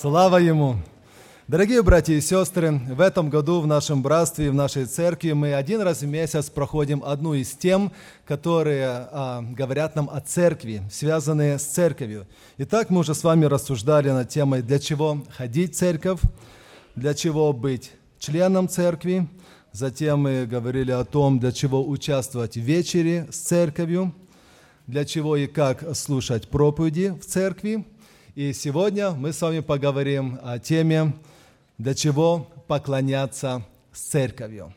Слава Ему! Дорогие братья и сестры, в этом году в нашем братстве и в нашей церкви мы один раз в месяц проходим одну из тем, которые а, говорят нам о церкви, связанные с церковью. Итак, мы уже с вами рассуждали над темой, для чего ходить в церковь, для чего быть членом церкви. Затем мы говорили о том, для чего участвовать в вечере с церковью, для чего и как слушать проповеди в церкви – и сегодня мы с вами поговорим о теме, для чего поклоняться с церковью.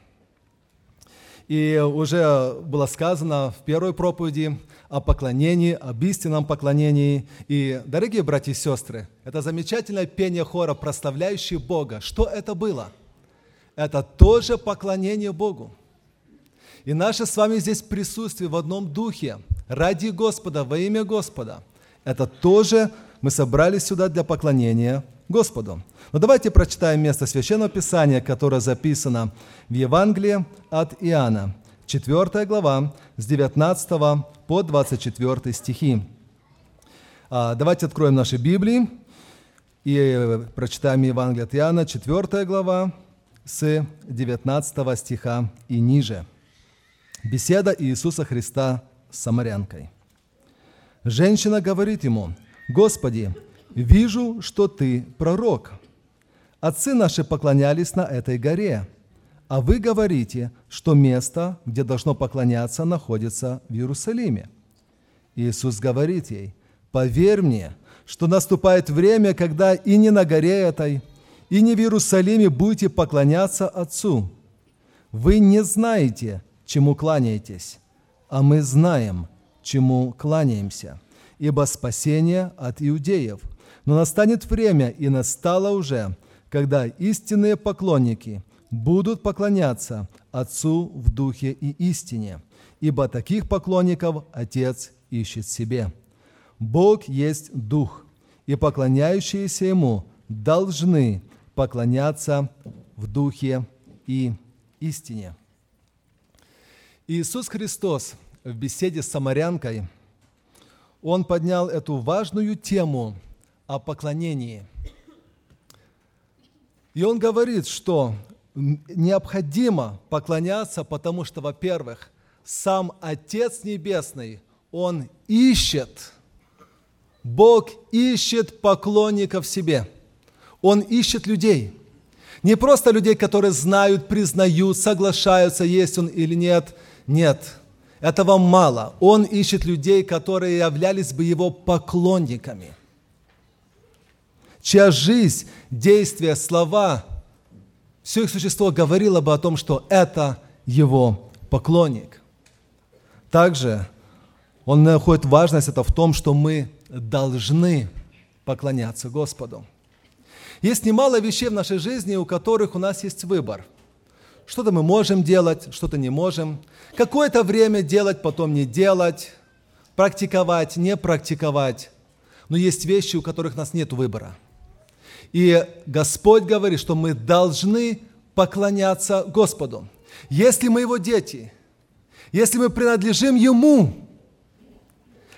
И уже было сказано в первой проповеди о поклонении, об истинном поклонении. И, дорогие братья и сестры, это замечательное пение хора, прославляющее Бога. Что это было? Это тоже поклонение Богу. И наше с вами здесь присутствие в одном духе, ради Господа, во имя Господа, это тоже мы собрались сюда для поклонения Господу. Но давайте прочитаем место Священного Писания, которое записано в Евангелии от Иоанна, 4 глава, с 19 по 24 стихи. А, давайте откроем наши Библии и прочитаем Евангелие от Иоанна, 4 глава, с 19 стиха и ниже. Беседа Иисуса Христа с самарянкой. Женщина говорит ему – Господи, вижу, что Ты пророк. Отцы наши поклонялись на этой горе, а вы говорите, что место, где должно поклоняться, находится в Иерусалиме. Иисус говорит ей, поверь мне, что наступает время, когда и не на горе этой, и не в Иерусалиме будете поклоняться Отцу. Вы не знаете, чему кланяетесь, а мы знаем, чему кланяемся ибо спасение от иудеев. Но настанет время, и настало уже, когда истинные поклонники будут поклоняться Отцу в Духе и истине, ибо таких поклонников Отец ищет себе. Бог есть Дух, и поклоняющиеся Ему должны поклоняться в Духе и истине. Иисус Христос в беседе с самарянкой – он поднял эту важную тему о поклонении. И он говорит, что необходимо поклоняться, потому что, во-первых, сам Отец Небесный, Он ищет, Бог ищет поклонников себе. Он ищет людей. Не просто людей, которые знают, признают, соглашаются, есть Он или нет. Нет. Этого мало. Он ищет людей, которые являлись бы его поклонниками, чья жизнь, действия, слова, все их существо говорило бы о том, что это его поклонник. Также он находит важность это в том, что мы должны поклоняться Господу. Есть немало вещей в нашей жизни, у которых у нас есть выбор – что-то мы можем делать, что-то не можем. Какое-то время делать, потом не делать. Практиковать, не практиковать. Но есть вещи, у которых у нас нет выбора. И Господь говорит, что мы должны поклоняться Господу. Если мы Его дети, если мы принадлежим Ему,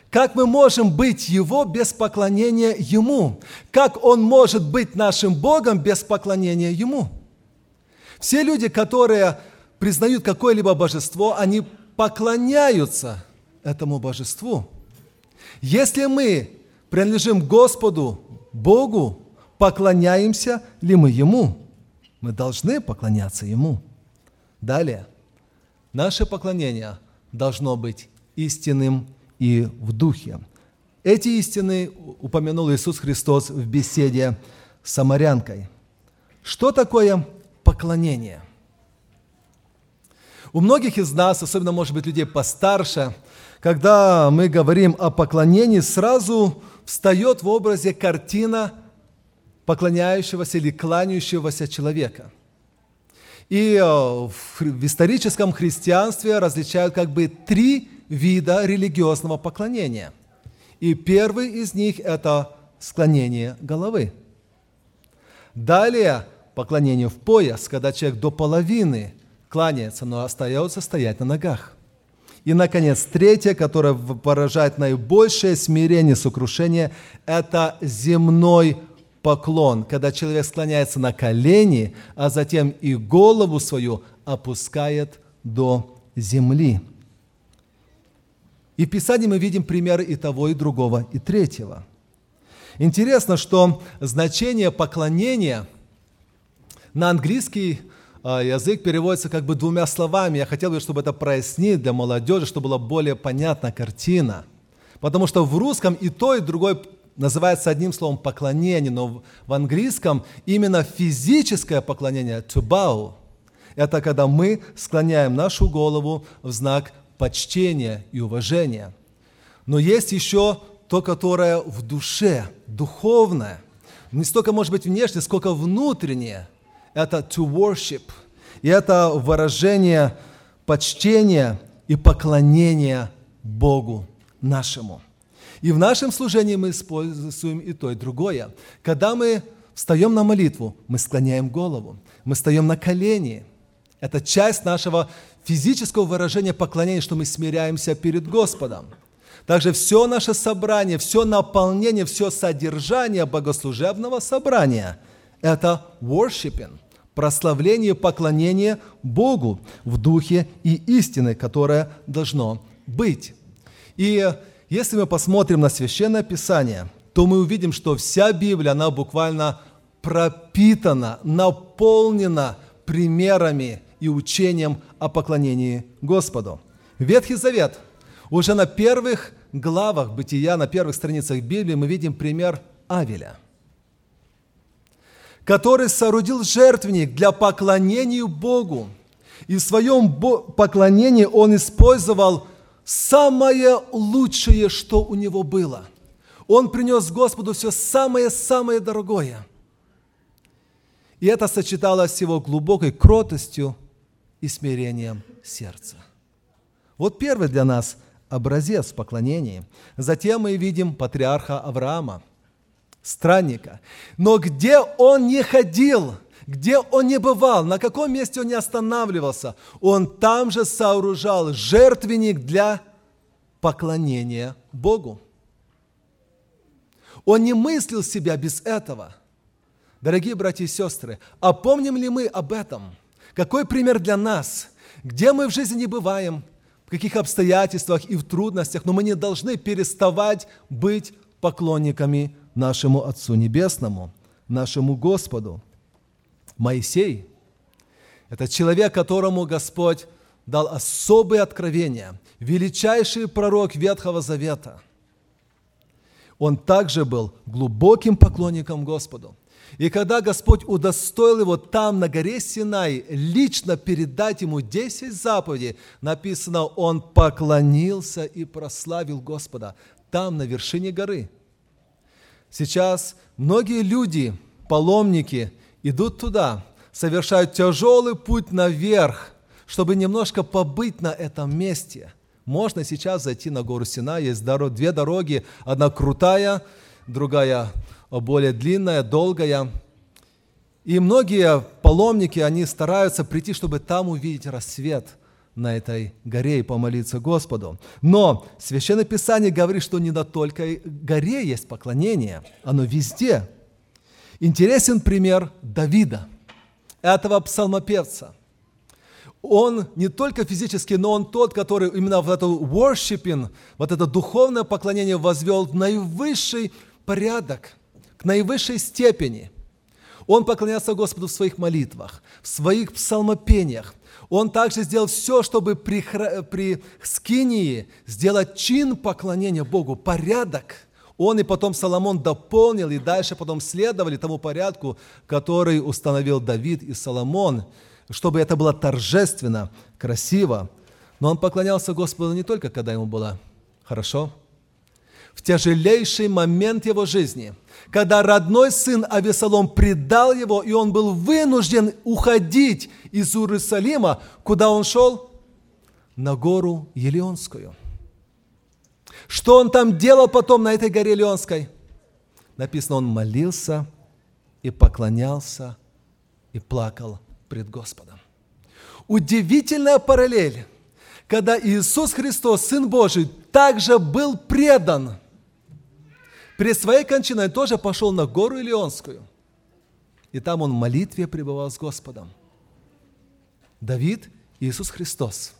как мы можем быть Его без поклонения Ему? Как Он может быть нашим Богом без поклонения Ему? Все люди, которые признают какое-либо божество, они поклоняются этому божеству. Если мы принадлежим Господу, Богу, поклоняемся ли мы Ему? Мы должны поклоняться Ему. Далее. Наше поклонение должно быть истинным и в духе. Эти истины упомянул Иисус Христос в беседе с самарянкой. Что такое поклонение. У многих из нас, особенно, может быть, людей постарше, когда мы говорим о поклонении, сразу встает в образе картина поклоняющегося или кланяющегося человека. И э, в историческом христианстве различают как бы три вида религиозного поклонения. И первый из них – это склонение головы. Далее поклонению в пояс, когда человек до половины кланяется, но остается стоять на ногах. И, наконец, третье, которое выражает наибольшее смирение, сокрушение, это земной поклон, когда человек склоняется на колени, а затем и голову свою опускает до земли. И в Писании мы видим примеры и того, и другого, и третьего. Интересно, что значение поклонения на английский а, язык переводится как бы двумя словами. Я хотел бы, чтобы это прояснить для молодежи, чтобы была более понятна картина. Потому что в русском и то, и другое называется одним словом поклонение, но в английском именно физическое поклонение, to bow, это когда мы склоняем нашу голову в знак почтения и уважения. Но есть еще то, которое в душе, духовное. Не столько, может быть, внешнее, сколько внутреннее. Это to worship. И это выражение почтения и поклонения Богу нашему. И в нашем служении мы используем и то, и другое. Когда мы встаем на молитву, мы склоняем голову, мы встаем на колени. Это часть нашего физического выражения поклонения, что мы смиряемся перед Господом. Также все наше собрание, все наполнение, все содержание богослужебного собрания – это worshiping, прославление, поклонение Богу в духе и истины, которое должно быть. И если мы посмотрим на Священное Писание, то мы увидим, что вся Библия, она буквально пропитана, наполнена примерами и учением о поклонении Господу. Ветхий Завет. Уже на первых главах Бытия, на первых страницах Библии мы видим пример Авеля, который соорудил жертвенник для поклонения Богу. И в своем поклонении он использовал самое лучшее, что у него было. Он принес Господу все самое-самое дорогое. И это сочеталось с его глубокой кротостью и смирением сердца. Вот первый для нас образец поклонения. Затем мы видим патриарха Авраама, странника. Но где он не ходил, где он не бывал, на каком месте он не останавливался, он там же сооружал жертвенник для поклонения Богу. Он не мыслил себя без этого. Дорогие братья и сестры, а помним ли мы об этом? Какой пример для нас? Где мы в жизни не бываем, в каких обстоятельствах и в трудностях, но мы не должны переставать быть поклонниками нашему Отцу Небесному, нашему Господу. Моисей – это человек, которому Господь дал особые откровения, величайший пророк Ветхого Завета. Он также был глубоким поклонником Господу. И когда Господь удостоил его там, на горе Синай, лично передать ему 10 заповедей, написано, он поклонился и прославил Господа там, на вершине горы. Сейчас многие люди, паломники, идут туда, совершают тяжелый путь наверх, чтобы немножко побыть на этом месте. Можно сейчас зайти на гору Сина, есть две дороги, одна крутая, другая более длинная, долгая. И многие паломники, они стараются прийти, чтобы там увидеть рассвет на этой горе и помолиться Господу. Но Священное Писание говорит, что не на только горе есть поклонение, оно везде. Интересен пример Давида, этого псалмопевца. Он не только физически, но он тот, который именно в эту worshiping, вот это духовное поклонение возвел в наивысший порядок – наивысшей степени. Он поклонялся Господу в своих молитвах, в своих псалмопениях. Он также сделал все, чтобы при, при скинии сделать чин поклонения Богу, порядок. Он и потом Соломон дополнил, и дальше потом следовали тому порядку, который установил Давид и Соломон, чтобы это было торжественно, красиво. Но он поклонялся Господу не только, когда ему было хорошо, в тяжелейший момент его жизни – когда родной сын Авесолом предал его, и он был вынужден уходить из Иерусалима, куда он шел? На гору Елеонскую. Что он там делал потом на этой горе Леонской? Написано, он молился и поклонялся и плакал пред Господом. Удивительная параллель, когда Иисус Христос, Сын Божий, также был предан – Перед своей кончиной тоже пошел на гору Илионскую. И там он в молитве пребывал с Господом. Давид и Иисус Христос.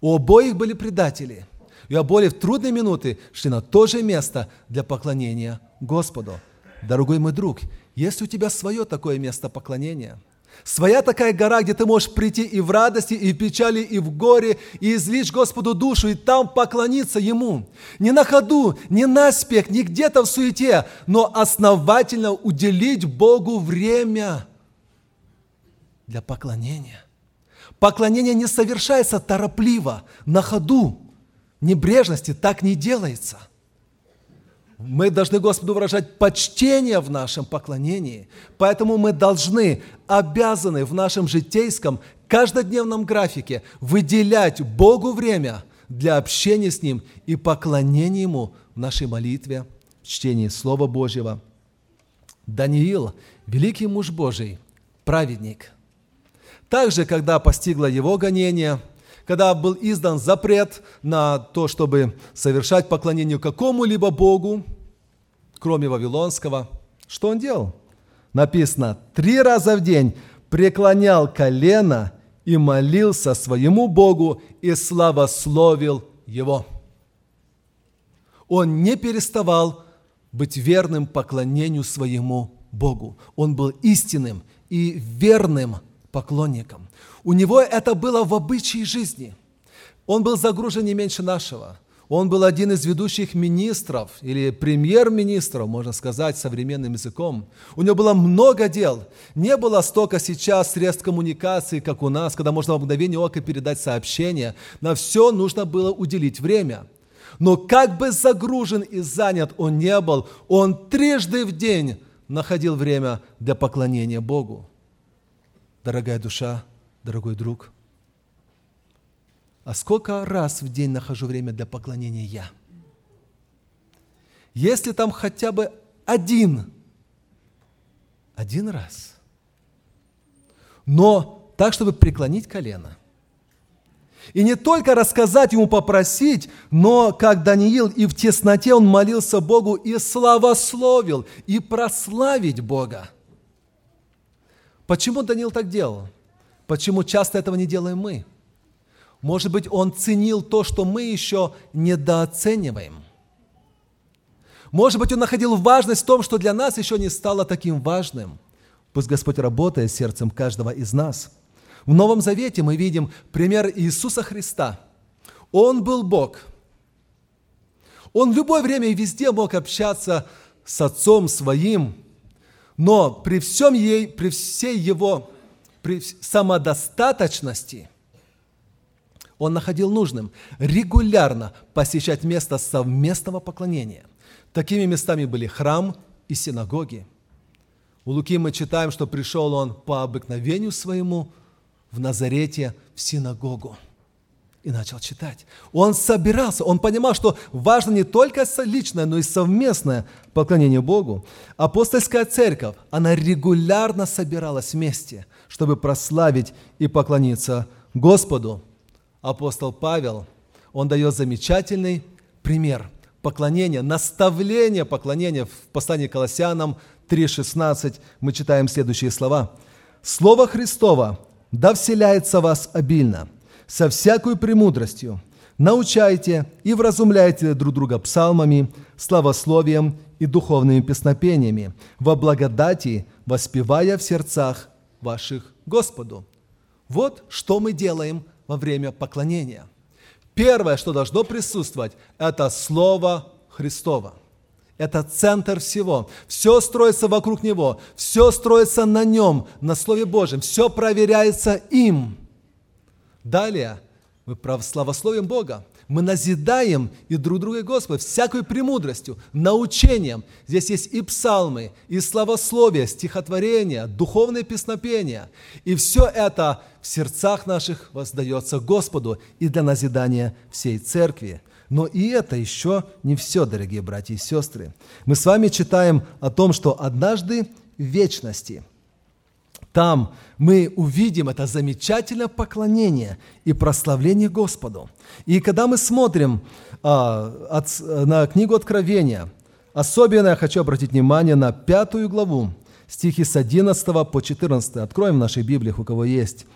У обоих были предатели. И обоих в трудные минуты шли на то же место для поклонения Господу. Дорогой мой друг, есть у тебя свое такое место поклонения – Своя такая гора, где ты можешь прийти и в радости, и в печали, и в горе, и излить Господу душу, и там поклониться Ему. Не на ходу, не на спех, не где-то в суете, но основательно уделить Богу время для поклонения. Поклонение не совершается торопливо, на ходу. Небрежности так не делается – мы должны Господу выражать почтение в нашем поклонении. Поэтому мы должны, обязаны в нашем житейском, каждодневном графике выделять Богу время для общения с Ним и поклонения Ему в нашей молитве, в чтении Слова Божьего. Даниил, великий муж Божий, праведник. Также, когда постигло его гонение – когда был издан запрет на то, чтобы совершать поклонение какому-либо Богу, кроме Вавилонского, что он делал? Написано, три раза в день преклонял колено и молился своему Богу и славословил Его. Он не переставал быть верным поклонению своему Богу. Он был истинным и верным поклонником. У него это было в обычае жизни. Он был загружен не меньше нашего. Он был один из ведущих министров или премьер-министров, можно сказать, современным языком. У него было много дел. Не было столько сейчас средств коммуникации, как у нас, когда можно в мгновение ока передать сообщение. На все нужно было уделить время. Но как бы загружен и занят он не был, он трижды в день находил время для поклонения Богу. Дорогая душа, дорогой друг, а сколько раз в день нахожу время для поклонения я? Если там хотя бы один, один раз, но так, чтобы преклонить колено. И не только рассказать ему, попросить, но как Даниил и в тесноте он молился Богу и славословил, и прославить Бога. Почему Даниил так делал? Почему часто этого не делаем мы? Может быть, он ценил то, что мы еще недооцениваем. Может быть, он находил важность в том, что для нас еще не стало таким важным. Пусть Господь работает сердцем каждого из нас. В Новом Завете мы видим пример Иисуса Христа. Он был Бог. Он в любое время и везде мог общаться с Отцом Своим, но при, всем ей, при всей его при самодостаточности он находил нужным регулярно посещать место совместного поклонения. Такими местами были храм и синагоги. У Луки мы читаем, что пришел он по обыкновению своему в Назарете в синагогу и начал читать. Он собирался, он понимал, что важно не только личное, но и совместное поклонение Богу. Апостольская церковь, она регулярно собиралась вместе – чтобы прославить и поклониться Господу. Апостол Павел, он дает замечательный пример поклонения, наставления поклонения в послании к Колоссянам 3.16 мы читаем следующие слова. «Слово Христово да вселяется в вас обильно, со всякой премудростью, научайте и вразумляйте друг друга псалмами, славословием и духовными песнопениями, во благодати, воспевая в сердцах ваших Господу. Вот что мы делаем во время поклонения. Первое, что должно присутствовать, это Слово Христово. Это центр всего. Все строится вокруг Него, все строится на Нем, на Слове Божьем, все проверяется им. Далее мы православословим Бога. Мы назидаем и друг друга, Господа, всякой премудростью, научением. Здесь есть и псалмы, и славословие, стихотворения, духовные песнопения. И все это в сердцах наших воздается Господу и для назидания всей церкви. Но и это еще не все, дорогие братья и сестры. Мы с вами читаем о том, что однажды в вечности – там мы увидим это замечательное поклонение и прославление Господу. И когда мы смотрим а, от, на книгу Откровения, Особенно я хочу обратить внимание на пятую главу, стихи с 11 по 14. Откроем в нашей Библии, у кого есть.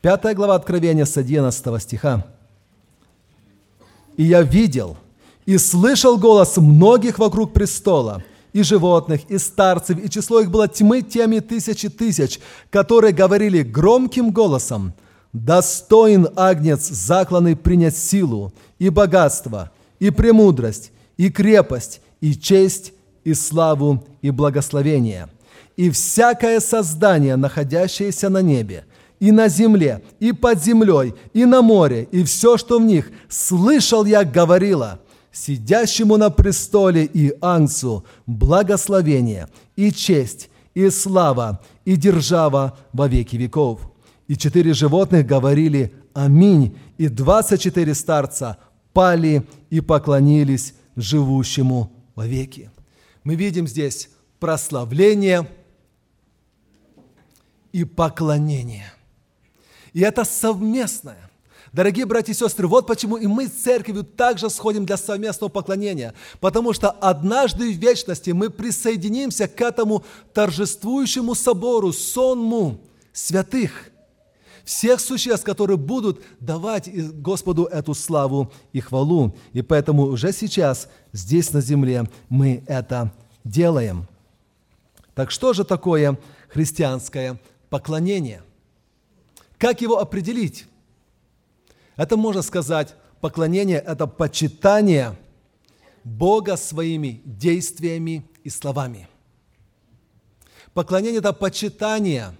Пятая глава Откровения с 11 стиха. «И я видел и слышал голос многих вокруг престола, и животных, и старцев, и число их было тьмы теми тысячи тысяч, которые говорили громким голосом, «Достоин Агнец закланный принять силу, и богатство, и премудрость, и крепость, и честь, и славу, и благословение. И всякое создание, находящееся на небе, и на земле, и под землей, и на море, и все, что в них, слышал я, говорила, сидящему на престоле и ангцу благословение, и честь, и слава, и держава во веки веков. И четыре животных говорили «Аминь», и двадцать четыре старца пали и поклонились живущему вовеки. Мы видим здесь прославление и поклонение. И это совместное. Дорогие братья и сестры, вот почему и мы с церковью также сходим для совместного поклонения. Потому что однажды в вечности мы присоединимся к этому торжествующему собору, сонму святых, всех существ, которые будут давать Господу эту славу и хвалу. И поэтому уже сейчас, здесь на земле, мы это делаем. Так что же такое христианское поклонение? Как его определить? Это можно сказать, поклонение – это почитание Бога своими действиями и словами. Поклонение – это почитание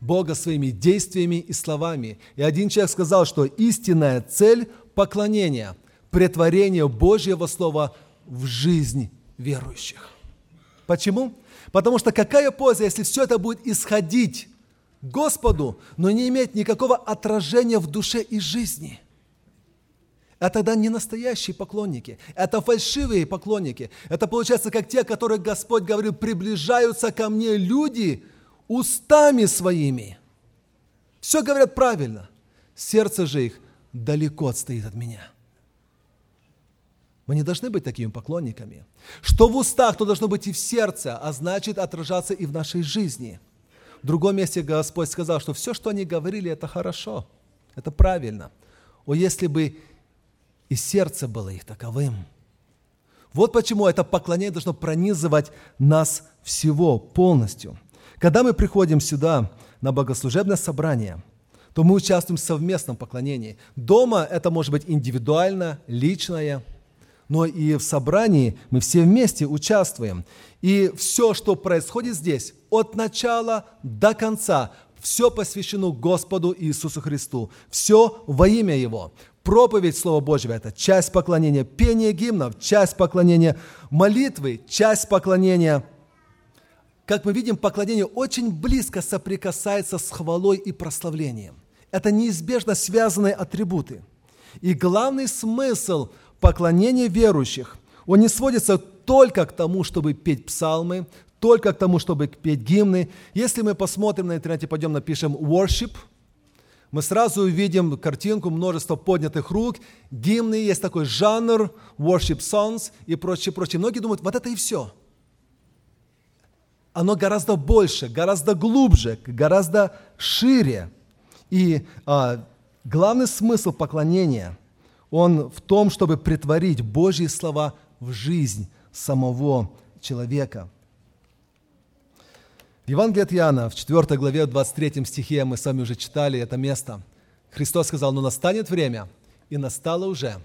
Бога своими действиями и словами. И один человек сказал, что истинная цель поклонения – претворение Божьего Слова в жизнь верующих. Почему? Потому что какая польза, если все это будет исходить Господу, но не иметь никакого отражения в душе и жизни. Это тогда не настоящие поклонники, это фальшивые поклонники. Это получается как те, которые Господь говорил, приближаются ко мне люди устами своими. Все говорят правильно, сердце же их далеко отстоит от меня. Мы не должны быть такими поклонниками. Что в устах, то должно быть и в сердце, а значит отражаться и в нашей жизни – в другом месте Господь сказал, что все, что они говорили, это хорошо, это правильно. О, если бы и сердце было их таковым. Вот почему это поклонение должно пронизывать нас всего полностью. Когда мы приходим сюда на богослужебное собрание, то мы участвуем в совместном поклонении. Дома это может быть индивидуально, личное – но и в собрании мы все вместе участвуем. И все, что происходит здесь, от начала до конца, все посвящено Господу Иисусу Христу. Все во имя Его. Проповедь Слова Божьего – это часть поклонения, пение гимнов – часть поклонения, молитвы – часть поклонения. Как мы видим, поклонение очень близко соприкасается с хвалой и прославлением. Это неизбежно связанные атрибуты. И главный смысл – поклонение верующих, он не сводится только к тому, чтобы петь псалмы, только к тому, чтобы петь гимны. Если мы посмотрим на интернете, пойдем напишем worship, мы сразу увидим картинку, множество поднятых рук, гимны, есть такой жанр, worship songs и прочее, прочее. Многие думают, вот это и все. Оно гораздо больше, гораздо глубже, гораздо шире. И а, главный смысл поклонения – он в том, чтобы притворить Божьи слова в жизнь самого человека. В Евангелии от Иоанна, в 4 главе, 23 стихе, мы сами уже читали это место. Христос сказал, но настанет время, и настало уже,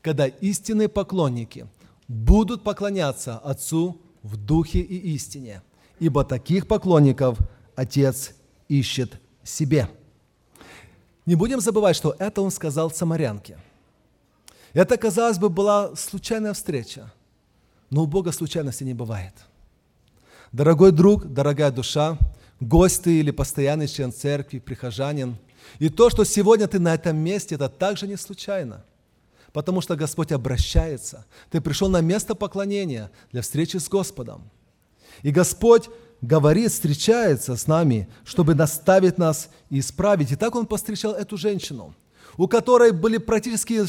когда истинные поклонники будут поклоняться Отцу в духе и истине, ибо таких поклонников Отец ищет себе. Не будем забывать, что это Он сказал самарянке – это, казалось бы, была случайная встреча, но у Бога случайности не бывает. Дорогой друг, дорогая душа, гость или постоянный член церкви, прихожанин, и то, что сегодня ты на этом месте, это также не случайно, потому что Господь обращается. Ты пришел на место поклонения для встречи с Господом. И Господь говорит, встречается с нами, чтобы наставить нас и исправить. И так Он постречал эту женщину, у которой были практически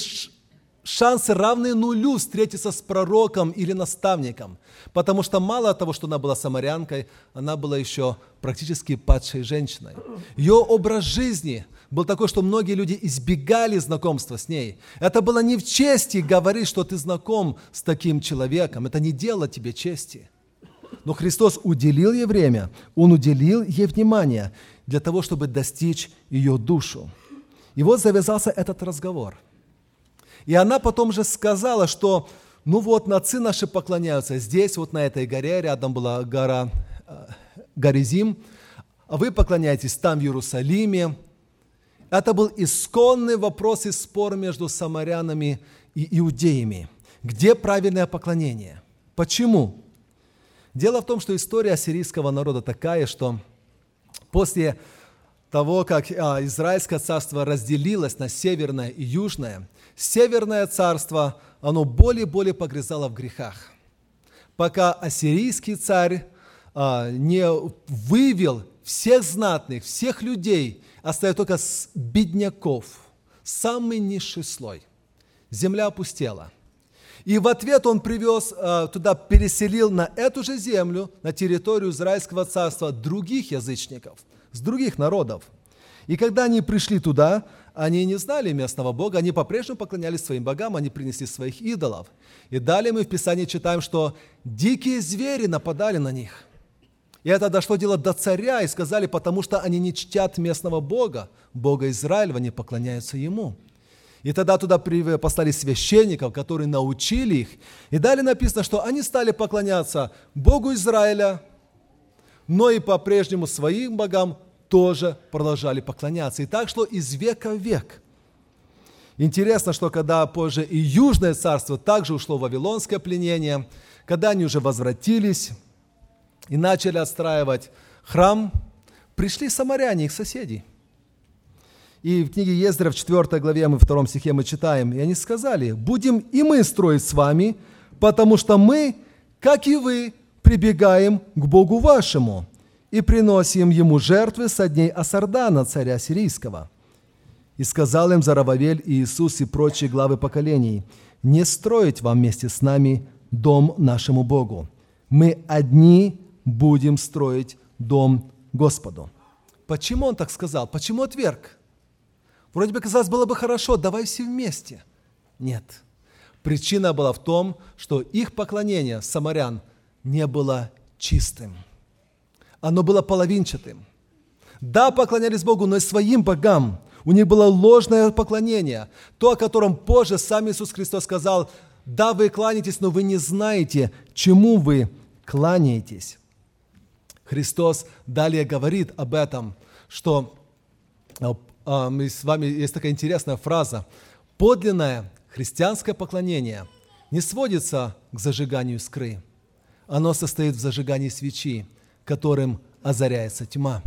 шансы равны нулю встретиться с пророком или наставником, потому что мало того, что она была самарянкой, она была еще практически падшей женщиной. Ее образ жизни был такой, что многие люди избегали знакомства с ней. Это было не в чести говорить, что ты знаком с таким человеком. Это не дело тебе чести. Но Христос уделил ей время, Он уделил ей внимание для того, чтобы достичь ее душу. И вот завязался этот разговор – и она потом же сказала, что ну вот, нацы наши поклоняются здесь, вот на этой горе, рядом была гора э, Горизим, а вы поклоняетесь там, в Иерусалиме. Это был исконный вопрос и спор между самарянами и иудеями. Где правильное поклонение? Почему? Дело в том, что история ассирийского народа такая, что после того, как а, Израильское царство разделилось на северное и южное, северное царство, оно более и более погрязало в грехах. Пока ассирийский царь а, не вывел всех знатных, всех людей, оставив только бедняков, самый низший слой. Земля опустела. И в ответ он привез а, туда, переселил на эту же землю, на территорию Израильского царства других язычников – с других народов. И когда они пришли туда, они не знали местного Бога, они по-прежнему поклонялись своим богам, они принесли своих идолов. И далее мы в Писании читаем, что дикие звери нападали на них. И это дошло дело до царя, и сказали, потому что они не чтят местного Бога, Бога Израиля, они поклоняются Ему. И тогда туда послали священников, которые научили их. И далее написано, что они стали поклоняться Богу Израиля, но и по-прежнему своим богам тоже продолжали поклоняться. И так шло из века в век. Интересно, что когда позже и Южное царство также ушло в вавилонское пленение, когда они уже возвратились и начали отстраивать храм, пришли самаряне, их соседи. И в книге Ездра в 4 главе, мы в 2 стихе мы читаем, и они сказали, «Будем и мы строить с вами, потому что мы, как и вы, прибегаем к Богу вашему и приносим ему жертвы со дней Асардана, царя сирийского». И сказал им Зарававель и Иисус и прочие главы поколений, «Не строить вам вместе с нами дом нашему Богу. Мы одни будем строить дом Господу». Почему он так сказал? Почему отверг? Вроде бы казалось, было бы хорошо, давай все вместе. Нет. Причина была в том, что их поклонение самарян не было чистым. Оно было половинчатым. Да, поклонялись Богу, но и своим богам. У них было ложное поклонение. То, о котором позже сам Иисус Христос сказал, да, вы кланяетесь, но вы не знаете, чему вы кланяетесь. Христос далее говорит об этом, что а, а, мы с вами есть такая интересная фраза. Подлинное христианское поклонение не сводится к зажиганию искры – оно состоит в зажигании свечи, которым озаряется тьма.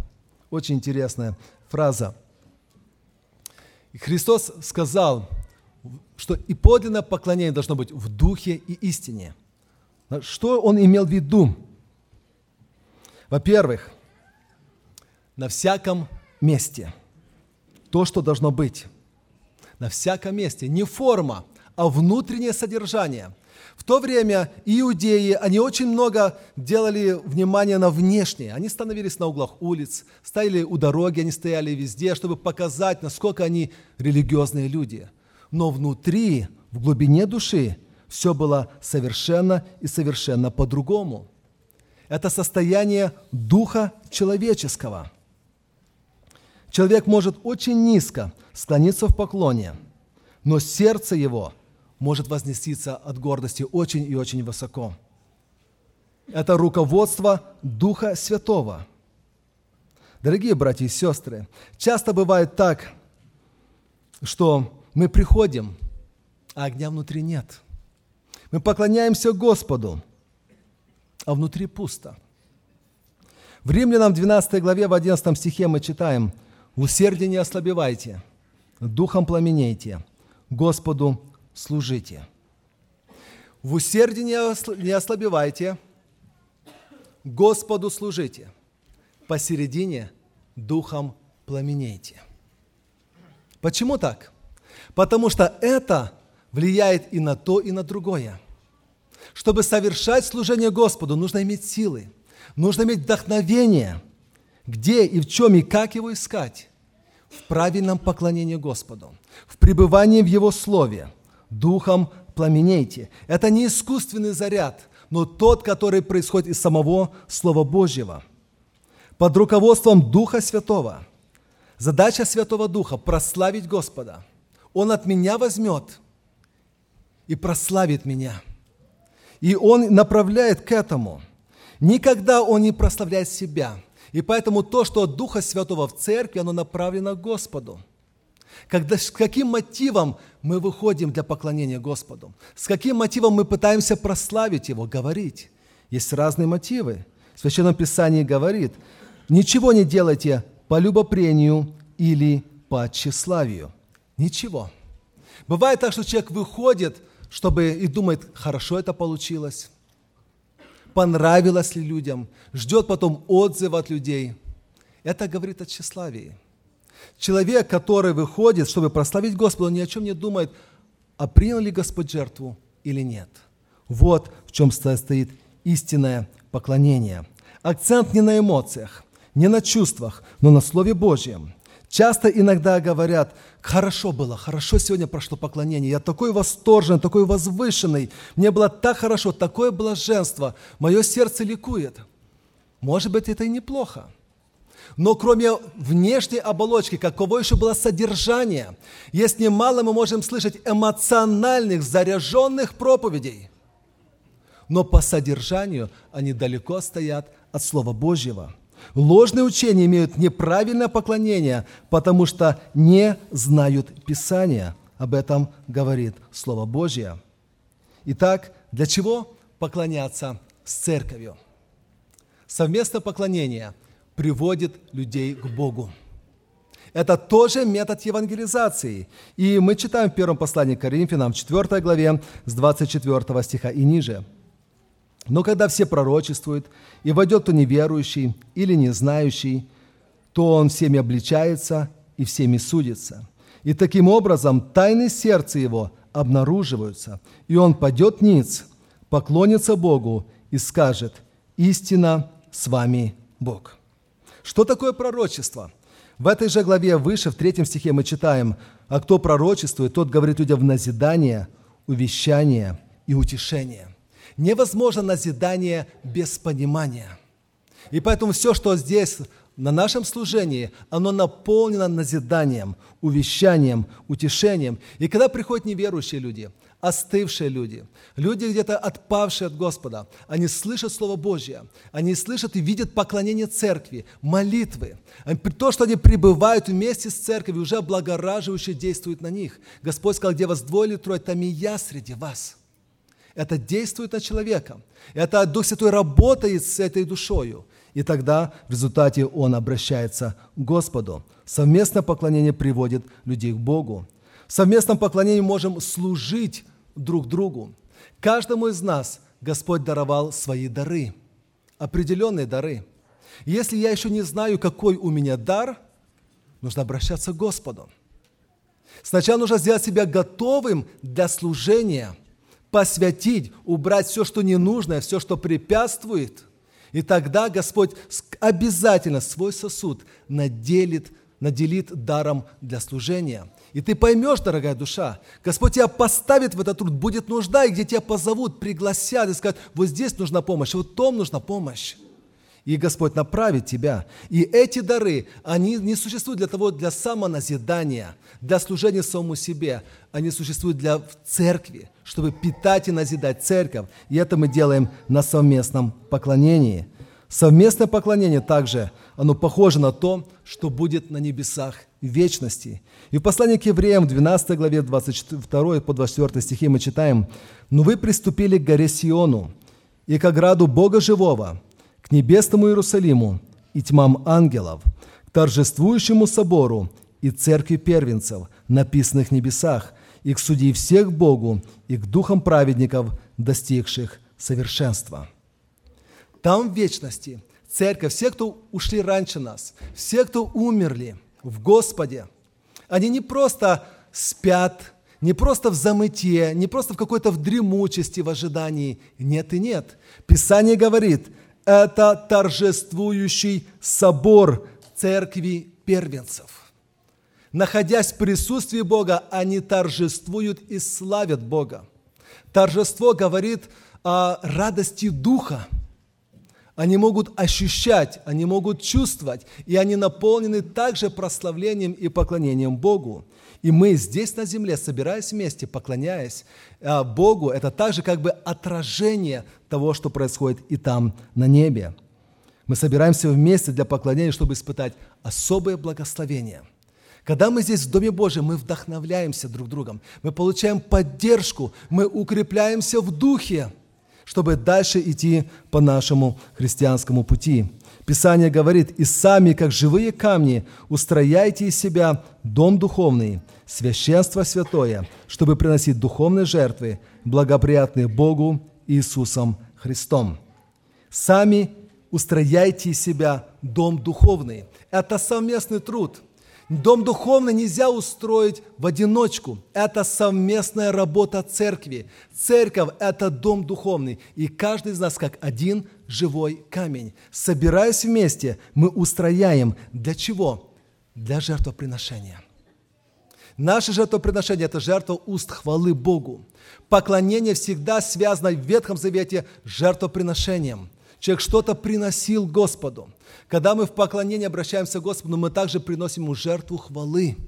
Очень интересная фраза. И Христос сказал, что и подлинное поклонение должно быть в духе и истине. Что он имел в виду? Во-первых, на всяком месте. То, что должно быть. На всяком месте. Не форма, а внутреннее содержание – в то время иудеи, они очень много делали внимания на внешнее. Они становились на углах улиц, стояли у дороги, они стояли везде, чтобы показать, насколько они религиозные люди. Но внутри, в глубине души, все было совершенно и совершенно по-другому. Это состояние духа человеческого. Человек может очень низко склониться в поклоне, но сердце его – может вознеститься от гордости очень и очень высоко. Это руководство Духа Святого. Дорогие братья и сестры, часто бывает так, что мы приходим, а огня внутри нет. Мы поклоняемся Господу, а внутри пусто. В Римлянам 12 главе в 11 стихе мы читаем «В усердии не ослабевайте, духом пламенейте, Господу служите. В усердии не ослабевайте, Господу служите. Посередине духом пламенейте. Почему так? Потому что это влияет и на то, и на другое. Чтобы совершать служение Господу, нужно иметь силы, нужно иметь вдохновение, где и в чем и как его искать. В правильном поклонении Господу, в пребывании в Его Слове, духом пламенейте. Это не искусственный заряд, но тот, который происходит из самого Слова Божьего. Под руководством Духа Святого. Задача Святого Духа – прославить Господа. Он от меня возьмет и прославит меня – и Он направляет к этому. Никогда Он не прославляет себя. И поэтому то, что от Духа Святого в церкви, оно направлено к Господу. Когда, с каким мотивом мы выходим для поклонения Господу? С каким мотивом мы пытаемся прославить Его, говорить? Есть разные мотивы. В Священном Писании говорит, ничего не делайте по любопрению или по тщеславию. Ничего. Бывает так, что человек выходит – чтобы и думает, хорошо это получилось, понравилось ли людям, ждет потом отзыв от людей. Это говорит о тщеславии. Человек, который выходит, чтобы прославить Господа, ни о чем не думает, а принял ли Господь жертву или нет. Вот в чем стоит истинное поклонение. Акцент не на эмоциях, не на чувствах, но на Слове Божьем. Часто иногда говорят, хорошо было, хорошо сегодня прошло поклонение, я такой восторженный, такой возвышенный, мне было так хорошо, такое блаженство, мое сердце ликует. Может быть, это и неплохо. Но кроме внешней оболочки, каково еще было содержание, есть немало мы можем слышать эмоциональных, заряженных проповедей. Но по содержанию они далеко стоят от Слова Божьего – Ложные учения имеют неправильное поклонение, потому что не знают Писания. Об этом говорит Слово Божье. Итак, для чего поклоняться с церковью? Совместное поклонение приводит людей к Богу. Это тоже метод евангелизации. И мы читаем в первом послании к Коринфянам, в 4 главе, с 24 стиха и ниже – но когда все пророчествуют, и войдет кто неверующий или не знающий, то он всеми обличается и всеми судится. И таким образом тайны сердца его обнаруживаются, и он падет ниц, поклонится Богу и скажет, «Истина с вами Бог». Что такое пророчество? В этой же главе выше, в третьем стихе мы читаем, «А кто пророчествует, тот говорит людям в назидание, увещание и утешение». Невозможно назидание без понимания. И поэтому все, что здесь на нашем служении, оно наполнено назиданием, увещанием, утешением. И когда приходят неверующие люди, остывшие люди, люди где-то отпавшие от Господа, они слышат Слово Божье, они слышат и видят поклонение церкви, молитвы. То, что они пребывают вместе с церковью, уже облагораживающе действует на них. Господь сказал, где вас двое или трое, там и я среди вас – это действует на человека. Это Дух Святой работает с этой душою. И тогда в результате он обращается к Господу. Совместное поклонение приводит людей к Богу. В совместном поклонении можем служить друг другу. Каждому из нас Господь даровал свои дары, определенные дары. Если я еще не знаю, какой у меня дар, нужно обращаться к Господу. Сначала нужно сделать себя готовым для служения – посвятить, убрать все, что ненужное, все, что препятствует. И тогда Господь обязательно свой сосуд наделит, наделит даром для служения. И ты поймешь, дорогая душа, Господь тебя поставит в этот труд, будет нужда, и где тебя позовут, пригласят и скажут, вот здесь нужна помощь, вот том нужна помощь и Господь направит тебя. И эти дары, они не существуют для того, для самоназидания, для служения самому себе. Они существуют для церкви, чтобы питать и назидать церковь. И это мы делаем на совместном поклонении. Совместное поклонение также, оно похоже на то, что будет на небесах вечности. И в послании к евреям в 12 главе 22 по 24 стихи мы читаем, «Но вы приступили к горе Сиону и к ограду Бога Живого, к небесному Иерусалиму и тьмам ангелов, к торжествующему собору и церкви первенцев, написанных в небесах, и к судьи всех Богу, и к духам праведников, достигших совершенства. Там в вечности церковь, все, кто ушли раньше нас, все, кто умерли в Господе, они не просто спят, не просто в замытье, не просто в какой-то в дремучести, в ожидании. Нет и нет. Писание говорит, это торжествующий собор церкви первенцев. Находясь в присутствии Бога, они торжествуют и славят Бога. Торжество говорит о радости Духа. Они могут ощущать, они могут чувствовать, и они наполнены также прославлением и поклонением Богу. И мы здесь на земле, собираясь вместе, поклоняясь а, Богу, это также как бы отражение того, что происходит и там, на небе. Мы собираемся вместе для поклонения, чтобы испытать особое благословение. Когда мы здесь в Доме Божьем, мы вдохновляемся друг другом, мы получаем поддержку, мы укрепляемся в духе, чтобы дальше идти по нашему христианскому пути. Писание говорит, «И сами, как живые камни, устрояйте из себя дом духовный, священство святое, чтобы приносить духовные жертвы, благоприятные Богу Иисусом Христом». Сами устрояйте из себя дом духовный. Это совместный труд. Дом духовный нельзя устроить в одиночку. Это совместная работа церкви. Церковь – это дом духовный. И каждый из нас как один живой камень. Собираясь вместе, мы устрояем для чего? Для жертвоприношения. Наше жертвоприношение – это жертва уст хвалы Богу. Поклонение всегда связано в Ветхом Завете с жертвоприношением. Человек что-то приносил Господу. Когда мы в поклонении обращаемся к Господу, мы также приносим Ему жертву хвалы.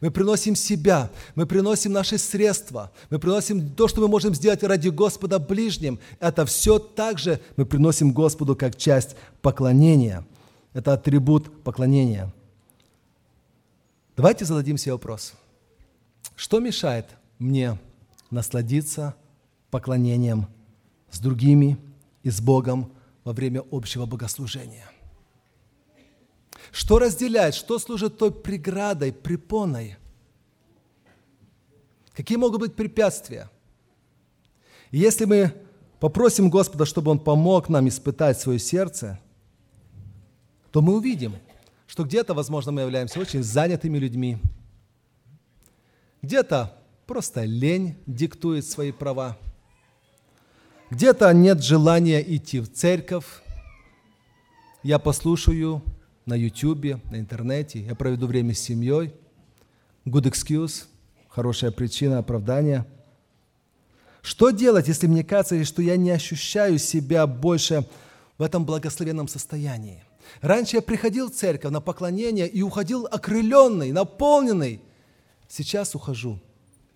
Мы приносим себя, мы приносим наши средства, мы приносим то, что мы можем сделать ради Господа ближним. Это все также мы приносим Господу как часть поклонения. Это атрибут поклонения. Давайте зададим себе вопрос. Что мешает мне насладиться поклонением с другими и с Богом во время общего богослужения? Что разделяет, что служит той преградой, препоной? Какие могут быть препятствия? И если мы попросим Господа, чтобы Он помог нам испытать свое сердце, то мы увидим – что где-то, возможно, мы являемся очень занятыми людьми, где-то просто лень диктует свои права, где-то нет желания идти в церковь, я послушаю на YouTube, на интернете, я проведу время с семьей, good excuse, хорошая причина, оправдание. Что делать, если мне кажется, что я не ощущаю себя больше в этом благословенном состоянии? Раньше я приходил в церковь на поклонение и уходил окрыленный, наполненный. Сейчас ухожу.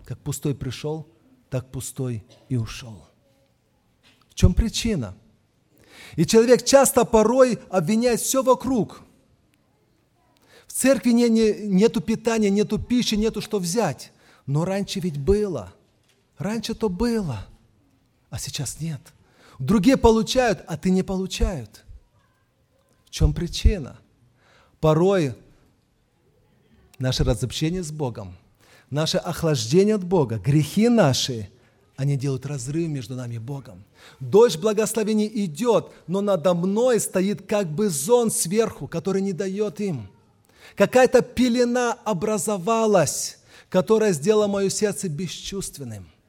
Как пустой пришел, так пустой и ушел. Чем причина? И человек часто порой обвиняет все вокруг. В церкви не, не, нету питания, нету пищи, нету что взять. Но раньше ведь было. Раньше то было, а сейчас нет. Другие получают, а ты не получают. В чем причина? Порой наше разобщение с Богом, наше охлаждение от Бога, грехи наши, они делают разрыв между нами и Богом. Дождь благословений идет, но надо мной стоит как бы зон сверху, который не дает им. Какая-то пелена образовалась, которая сделала мое сердце бесчувственным –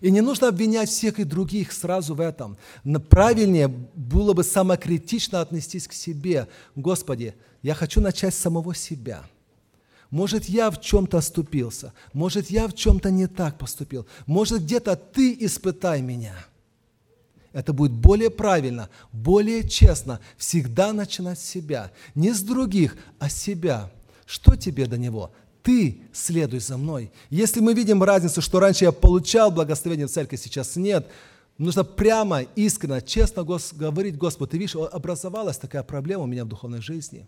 и не нужно обвинять всех и других сразу в этом. Но правильнее было бы самокритично отнестись к себе. Господи, я хочу начать с самого себя. Может, я в чем-то оступился. Может, я в чем-то не так поступил. Может, где-то ты испытай меня. Это будет более правильно, более честно. Всегда начинать с себя. Не с других, а с себя. Что тебе до него? ты следуй за мной. Если мы видим разницу, что раньше я получал благословение в церкви, сейчас нет, нужно прямо, искренне, честно говорить Господу, ты видишь, образовалась такая проблема у меня в духовной жизни.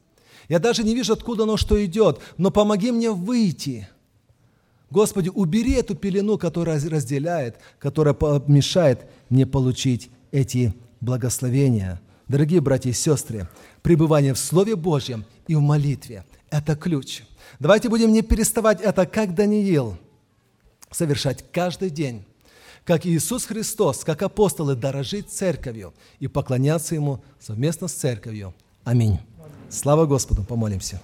Я даже не вижу, откуда оно что идет, но помоги мне выйти. Господи, убери эту пелену, которая разделяет, которая мешает мне получить эти благословения. Дорогие братья и сестры, пребывание в Слове Божьем и в молитве – это ключ – Давайте будем не переставать это, как Даниил, совершать каждый день, как Иисус Христос, как апостолы, дорожить церковью и поклоняться Ему совместно с церковью. Аминь. Слава Господу, помолимся.